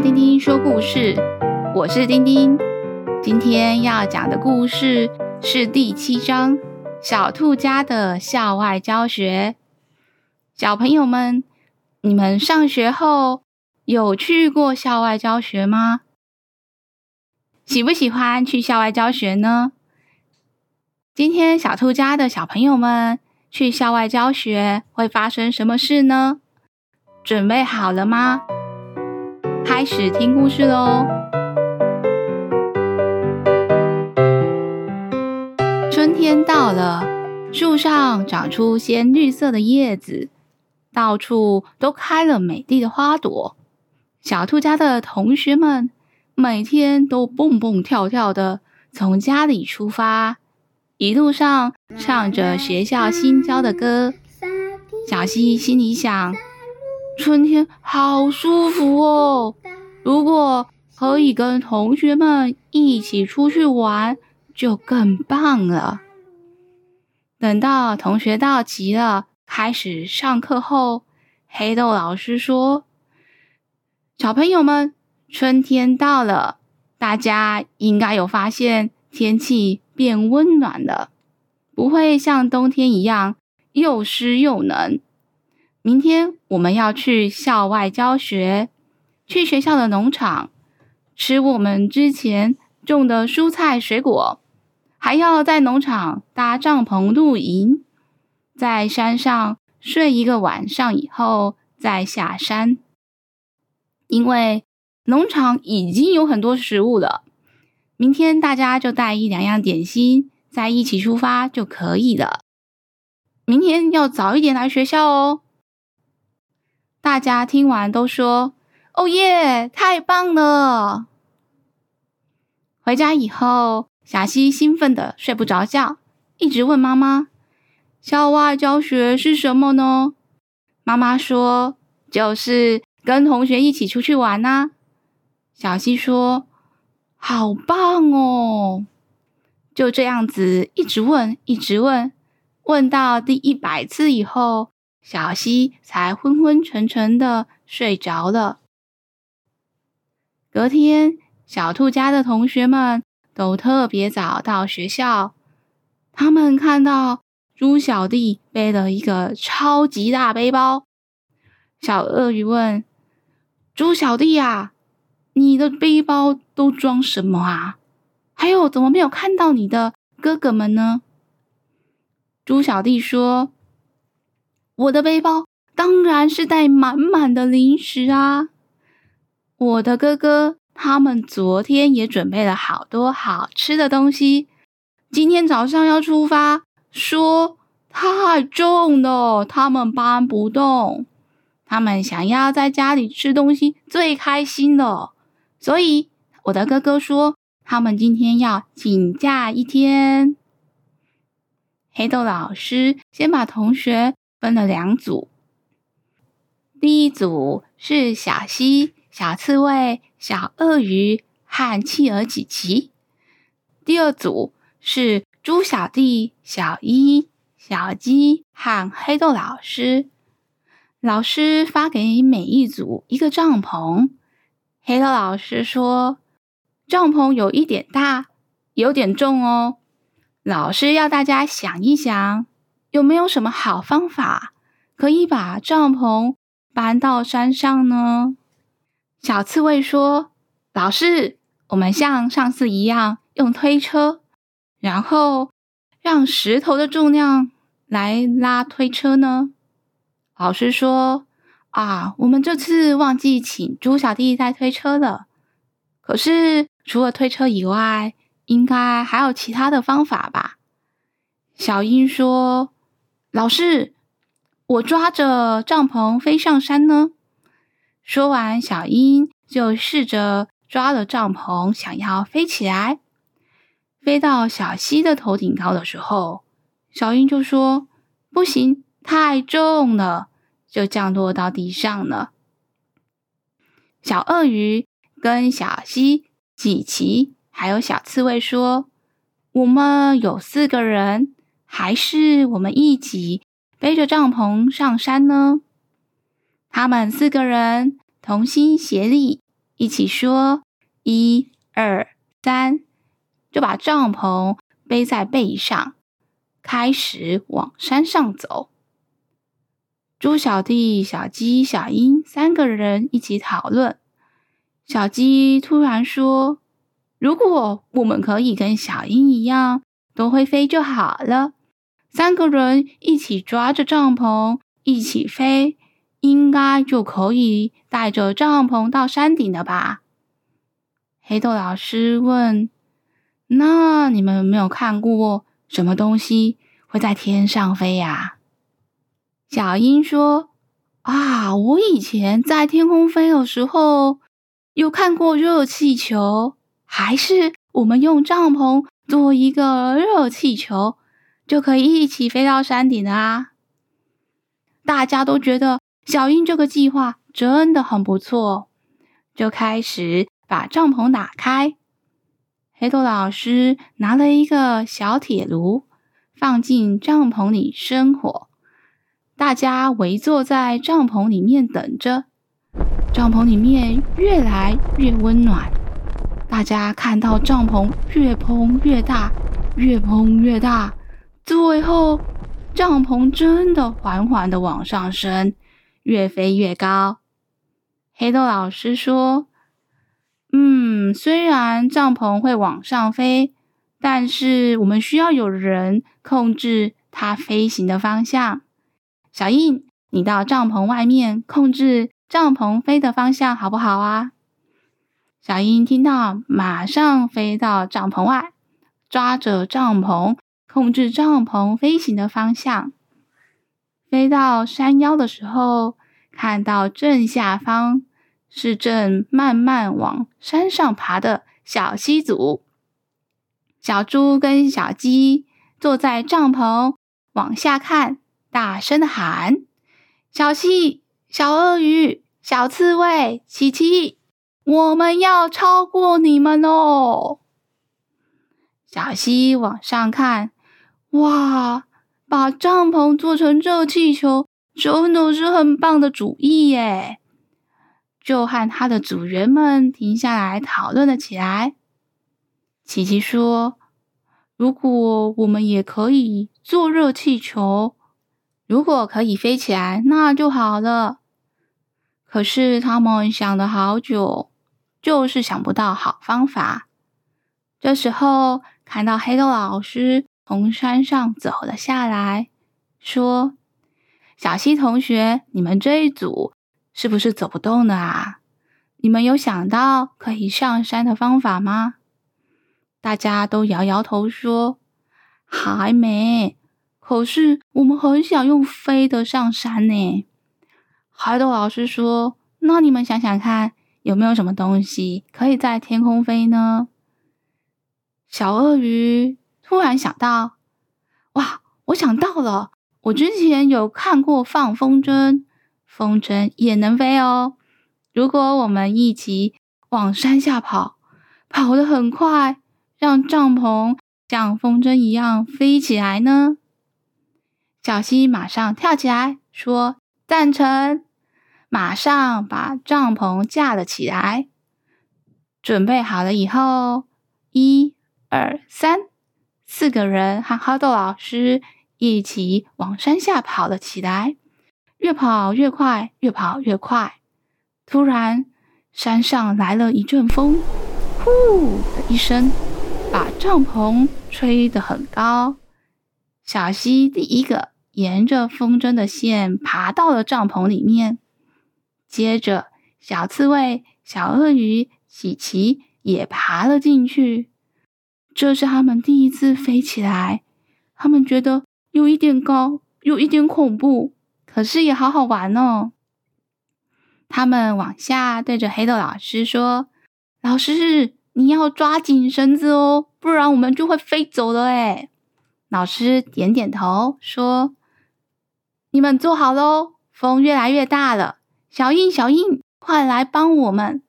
丁丁说故事，我是丁丁。今天要讲的故事是第七章《小兔家的校外教学》。小朋友们，你们上学后有去过校外教学吗？喜不喜欢去校外教学呢？今天小兔家的小朋友们去校外教学会发生什么事呢？准备好了吗？开始听故事喽！春天到了，树上长出鲜绿色的叶子，到处都开了美丽的花朵。小兔家的同学们每天都蹦蹦跳跳的从家里出发，一路上唱着学校新教的歌。小溪心里想。春天好舒服哦！如果可以跟同学们一起出去玩，就更棒了。等到同学到齐了，开始上课后，黑豆老师说：“小朋友们，春天到了，大家应该有发现天气变温暖了，不会像冬天一样又湿又冷。”明天我们要去校外教学，去学校的农场吃我们之前种的蔬菜水果，还要在农场搭帐篷露营，在山上睡一个晚上以后再下山。因为农场已经有很多食物了，明天大家就带一两样点心，再一起出发就可以了。明天要早一点来学校哦。大家听完都说：“哦耶，太棒了！”回家以后，小希兴奋的睡不着觉，一直问妈妈：“校外教学是什么呢？”妈妈说：“就是跟同学一起出去玩呐。”小希说：“好棒哦！”就这样子一直问，一直问，问到第一百次以后。小溪才昏昏沉沉的睡着了。隔天，小兔家的同学们都特别早到学校。他们看到猪小弟背了一个超级大背包。小鳄鱼问：“猪小弟呀，你的背包都装什么啊？还有，怎么没有看到你的哥哥们呢？”猪小弟说。我的背包当然是带满满的零食啊！我的哥哥他们昨天也准备了好多好吃的东西，今天早上要出发，说太重了，他们搬不动。他们想要在家里吃东西最开心了，所以我的哥哥说他们今天要请假一天。黑豆老师先把同学。分了两组，第一组是小溪、小刺猬、小鳄鱼和企鹅琪琪；第二组是猪小弟、小一、小鸡和黑豆老师。老师发给每一组一个帐篷。黑豆老师说：“帐篷有一点大，有点重哦。”老师要大家想一想。有没有什么好方法可以把帐篷搬到山上呢？小刺猬说：“老师，我们像上次一样用推车，然后让石头的重量来拉推车呢？”老师说：“啊，我们这次忘记请猪小弟带推车了。可是除了推车以外，应该还有其他的方法吧？”小英说。老师，我抓着帐篷飞上山呢。说完，小鹰就试着抓了帐篷，想要飞起来。飞到小溪的头顶高的时候，小鹰就说：“不行，太重了，就降落到地上了。”小鳄鱼跟小希、琪琪还有小刺猬说：“我们有四个人。”还是我们一起背着帐篷上山呢？他们四个人同心协力，一起说“一、二、三”，就把帐篷背在背上，开始往山上走。猪小弟、小鸡、小鹰三个人一起讨论。小鸡突然说：“如果我们可以跟小鹰一样都会飞就好了，三个人一起抓着帐篷一起飞，应该就可以带着帐篷到山顶了吧？”黑豆老师问：“那你们有没有看过什么东西会在天上飞呀？”小英说：“啊，我以前在天空飞的时候，有看过热气球，还是我们用帐篷做一个热气球，就可以一起飞到山顶啊！”大家都觉得小英这个计划真的很不错，就开始把帐篷打开。黑豆老师拿了一个小铁炉，放进帐篷里生火。大家围坐在帐篷里面等着，帐篷里面越来越温暖。大家看到帐篷越膨越大，越膨越大，最后帐篷真的缓缓的往上升，越飞越高。黑豆老师说：“嗯，虽然帐篷会往上飞，但是我们需要有人控制它飞行的方向。”小鹰，你到帐篷外面控制帐篷飞的方向，好不好啊？小英听到，马上飞到帐篷外，抓着帐篷控制帐篷飞行的方向。飞到山腰的时候，看到正下方是正慢慢往山上爬的小溪组。小猪跟小鸡坐在帐篷往下看。大声的喊：“小溪、小鳄鱼、小刺猬、琪琪，我们要超过你们哦！”小溪往上看，哇，把帐篷做成热气球，真的是很棒的主意耶！就和他的组员们停下来讨论了起来。琪琪说：“如果我们也可以做热气球。”如果可以飞起来，那就好了。可是他们想了好久，就是想不到好方法。这时候，看到黑豆老师从山上走了下来，说：“小溪同学，你们这一组是不是走不动了啊？你们有想到可以上山的方法吗？”大家都摇摇头说：“还没。”可是我们很想用飞的上山呢。海豆老师说：“那你们想想看，有没有什么东西可以在天空飞呢？”小鳄鱼突然想到：“哇，我想到了！我之前有看过放风筝，风筝也能飞哦。如果我们一起往山下跑，跑得很快，让帐篷像风筝一样飞起来呢？”小溪马上跳起来说：“赞成！”马上把帐篷架了起来。准备好了以后，一、二、三，四个人和哈豆老师一起往山下跑了起来。越跑越快，越跑越快。突然，山上来了一阵风，呼的一声，把帐篷吹得很高。小溪第一个。沿着风筝的线爬到了帐篷里面，接着小刺猬、小鳄鱼、琪琪也爬了进去。这是他们第一次飞起来，他们觉得有一点高，有一点恐怖，可是也好好玩哦。他们往下对着黑豆老师说：“老师，你要抓紧绳子哦，不然我们就会飞走了。”哎，老师点点头说。你们坐好喽，风越来越大了。小鹰，小鹰，快来帮我们！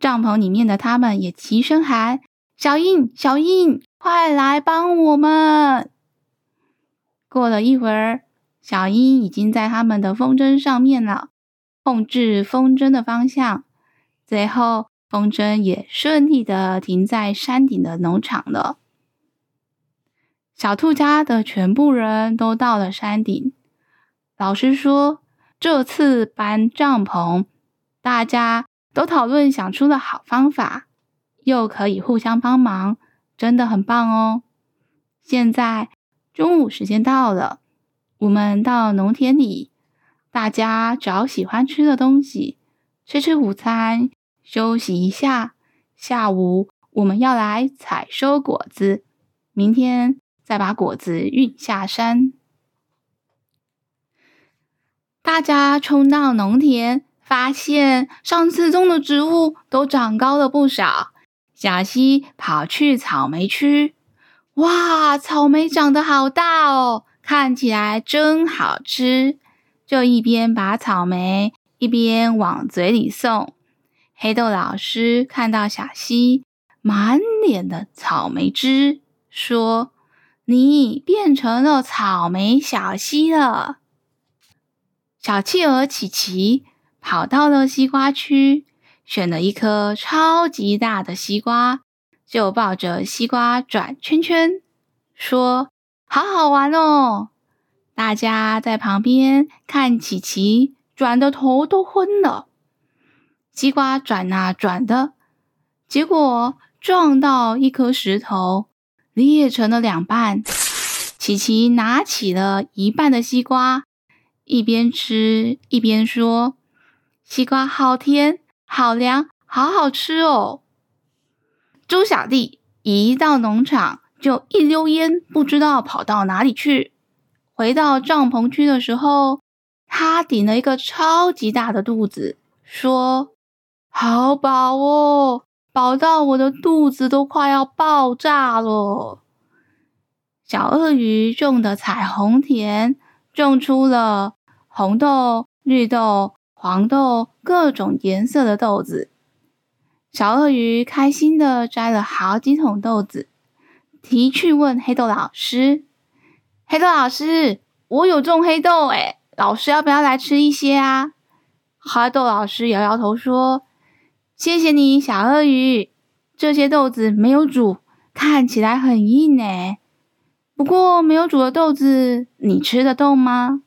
帐篷里面的他们也齐声喊：“小鹰，小鹰，快来帮我们！”过了一会儿，小英已经在他们的风筝上面了，控制风筝的方向。最后，风筝也顺利的停在山顶的农场了。小兔家的全部人都到了山顶。老师说，这次搬帐篷，大家都讨论想出了好方法，又可以互相帮忙，真的很棒哦。现在中午时间到了，我们到农田里，大家找喜欢吃的东西，吃吃午餐。休息一下，下午我们要来采收果子，明天再把果子运下山。大家冲到农田，发现上次种的植物都长高了不少。小溪跑去草莓区，哇，草莓长得好大哦，看起来真好吃。就一边把草莓一边往嘴里送。黑豆老师看到小溪满脸的草莓汁，说：“你变成了草莓小溪了。”小企鹅琪琪跑到了西瓜区，选了一颗超级大的西瓜，就抱着西瓜转圈圈，说：“好好玩哦！”大家在旁边看琪琪转的头都昏了。西瓜转啊转的，结果撞到一颗石头，裂成了两半。琪琪拿起了一半的西瓜，一边吃一边说：“西瓜好甜，好凉，好好吃哦。”猪小弟一到农场就一溜烟，不知道跑到哪里去。回到帐篷区的时候，他顶了一个超级大的肚子，说。好饱哦，饱到我的肚子都快要爆炸了。小鳄鱼种的彩虹田种出了红豆、绿豆、黄豆各种颜色的豆子。小鳄鱼开心的摘了好几桶豆子，提去问黑豆老师：“黑豆老师，我有种黑豆诶，老师要不要来吃一些啊？”黑豆老师摇摇头说。谢谢你，小鳄鱼。这些豆子没有煮，看起来很硬诶。不过没有煮的豆子，你吃得动吗？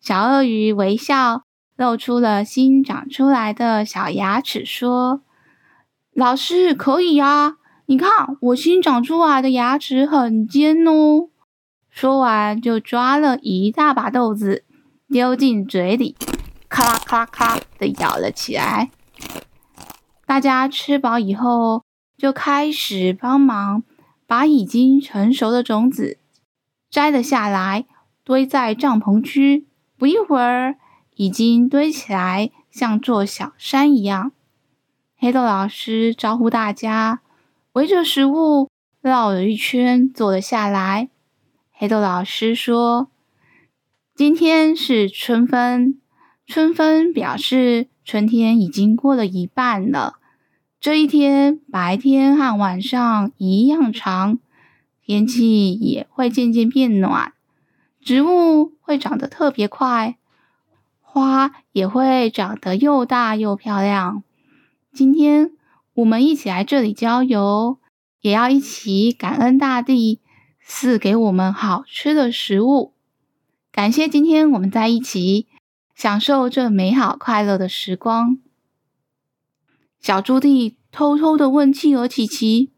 小鳄鱼微笑，露出了新长出来的小牙齿，说：“老师，可以呀。你看，我新长出来的牙齿很尖哦。”说完，就抓了一大把豆子，丢进嘴里，咔啦咔啦咔的咬了起来。大家吃饱以后，就开始帮忙把已经成熟的种子摘了下来，堆在帐篷区。不一会儿，已经堆起来，像座小山一样。黑豆老师招呼大家围着食物绕了一圈，坐了下来。黑豆老师说：“今天是春分，春分表示春天已经过了一半了。”这一天，白天和晚上一样长，天气也会渐渐变暖，植物会长得特别快，花也会长得又大又漂亮。今天我们一起来这里郊游，也要一起感恩大地赐给我们好吃的食物，感谢今天我们在一起享受这美好快乐的时光。小猪弟偷偷的问企鹅琪琪：“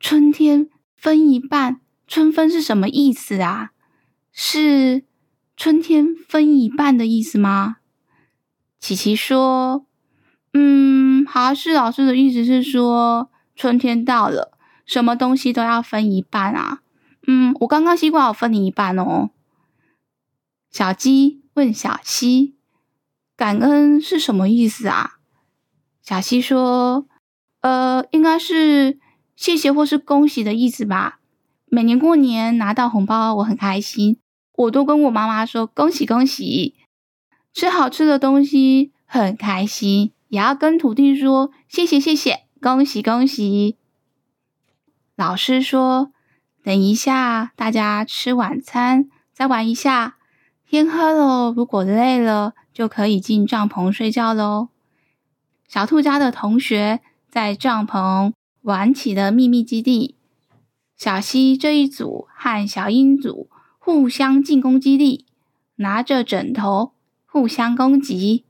春天分一半，春分是什么意思啊？是春天分一半的意思吗？”琪琪说：“嗯，哈士老师的意思是说，春天到了，什么东西都要分一半啊。嗯，我刚刚西瓜我分你一半哦。”小鸡问小溪：“感恩是什么意思啊？”小溪说：“呃，应该是谢谢或是恭喜的意思吧。每年过年拿到红包，我很开心，我都跟我妈妈说恭喜恭喜。吃好吃的东西很开心，也要跟土地说谢谢谢谢，恭喜恭喜。”老师说：“等一下，大家吃晚餐，再玩一下。天黑了，如果累了，就可以进帐篷睡觉喽。”小兔家的同学在帐篷玩起了秘密基地。小溪这一组和小英组互相进攻基地，拿着枕头互相攻击，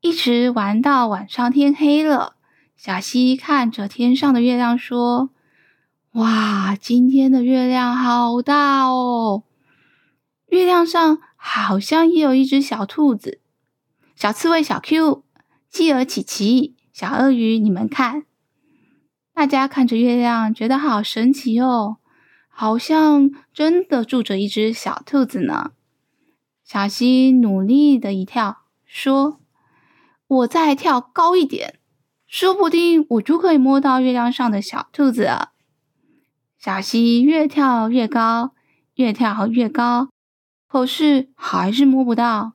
一直玩到晚上天黑了。小溪看着天上的月亮说：“哇，今天的月亮好大哦！月亮上好像也有一只小兔子。”小刺猬小 Q、企鹅琪琪、小鳄鱼，你们看，大家看着月亮，觉得好神奇哦，好像真的住着一只小兔子呢。小溪努力的一跳，说：“我再跳高一点。”说不定我就可以摸到月亮上的小兔子了。小溪越跳越高，越跳越高，可是还是摸不到。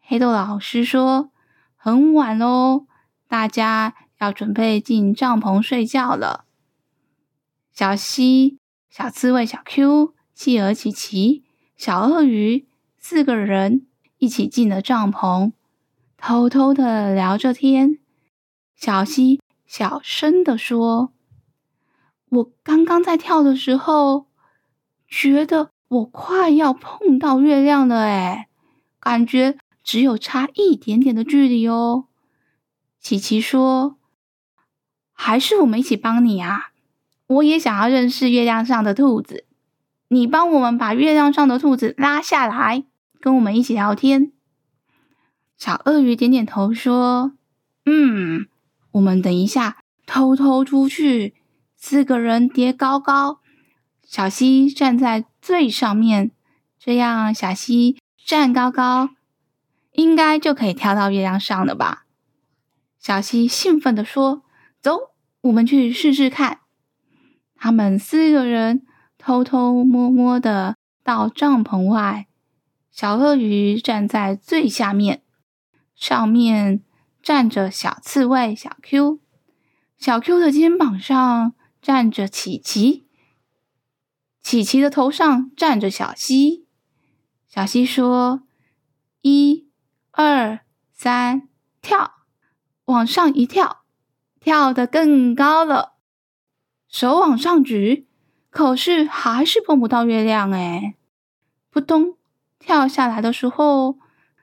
黑豆老师说：“很晚喽，大家要准备进帐篷睡觉了。”小溪、小刺猬、小 Q、企鹅琪琪、小鳄鱼四个人一起进了帐篷，偷偷的聊着天。小溪小声的说：“我刚刚在跳的时候，觉得我快要碰到月亮了，哎，感觉只有差一点点的距离哦。”琪琪说：“还是我们一起帮你啊！我也想要认识月亮上的兔子，你帮我们把月亮上的兔子拉下来，跟我们一起聊天。”小鳄鱼点点头说：“嗯。”我们等一下偷偷出去，四个人叠高高，小溪站在最上面，这样小溪站高高，应该就可以跳到月亮上了吧？小溪兴奋地说：“走，我们去试试看。”他们四个人偷偷摸摸的到帐篷外，小鳄鱼站在最下面，上面。站着小刺猬小 Q，小 Q 的肩膀上站着琪琪，琪琪的头上站着小溪。小溪说：“一、二、三，跳！”往上一跳，跳得更高了。手往上举，可是还是碰不到月亮哎！扑通，跳下来的时候，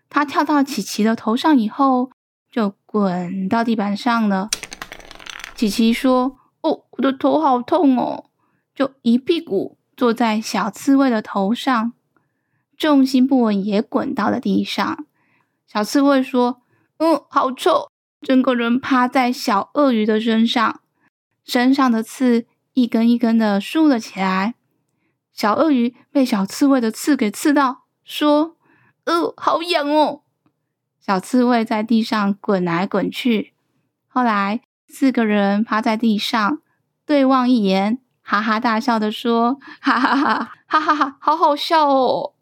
他跳到琪琪的头上以后。就滚到地板上了。琪琪说：“哦，我的头好痛哦！”就一屁股坐在小刺猬的头上，重心不稳也滚到了地上。小刺猬说：“嗯，好臭！”整个人趴在小鳄鱼的身上，身上的刺一根一根的竖了起来。小鳄鱼被小刺猬的刺给刺到，说：“呃，好痒哦！”小刺猬在地上滚来滚去，后来四个人趴在地上对望一眼，哈哈大笑的说：“哈哈哈，哈哈哈，好好笑哦！”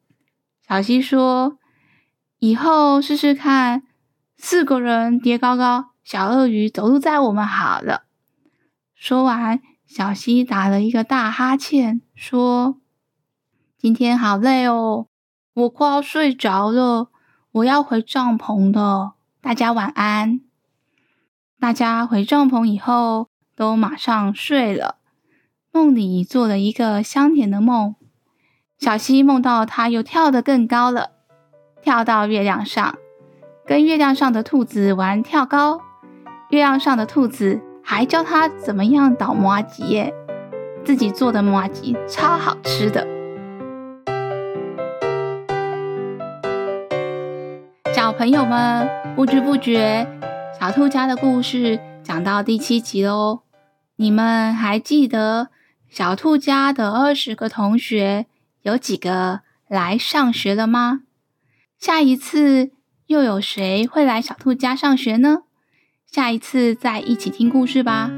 小溪说：“以后试试看，四个人叠高高，小鳄鱼走路载我们好了。”说完，小溪打了一个大哈欠，说：“今天好累哦，我快要睡着了。”我要回帐篷的，大家晚安。大家回帐篷以后，都马上睡了。梦里做了一个香甜的梦。小溪梦到他又跳得更高了，跳到月亮上，跟月亮上的兔子玩跳高。月亮上的兔子还教他怎么样捣麻吉耶，自己做的麻吉超好吃的。小朋友们，不知不觉，小兔家的故事讲到第七集喽。你们还记得小兔家的二十个同学有几个来上学了吗？下一次又有谁会来小兔家上学呢？下一次再一起听故事吧。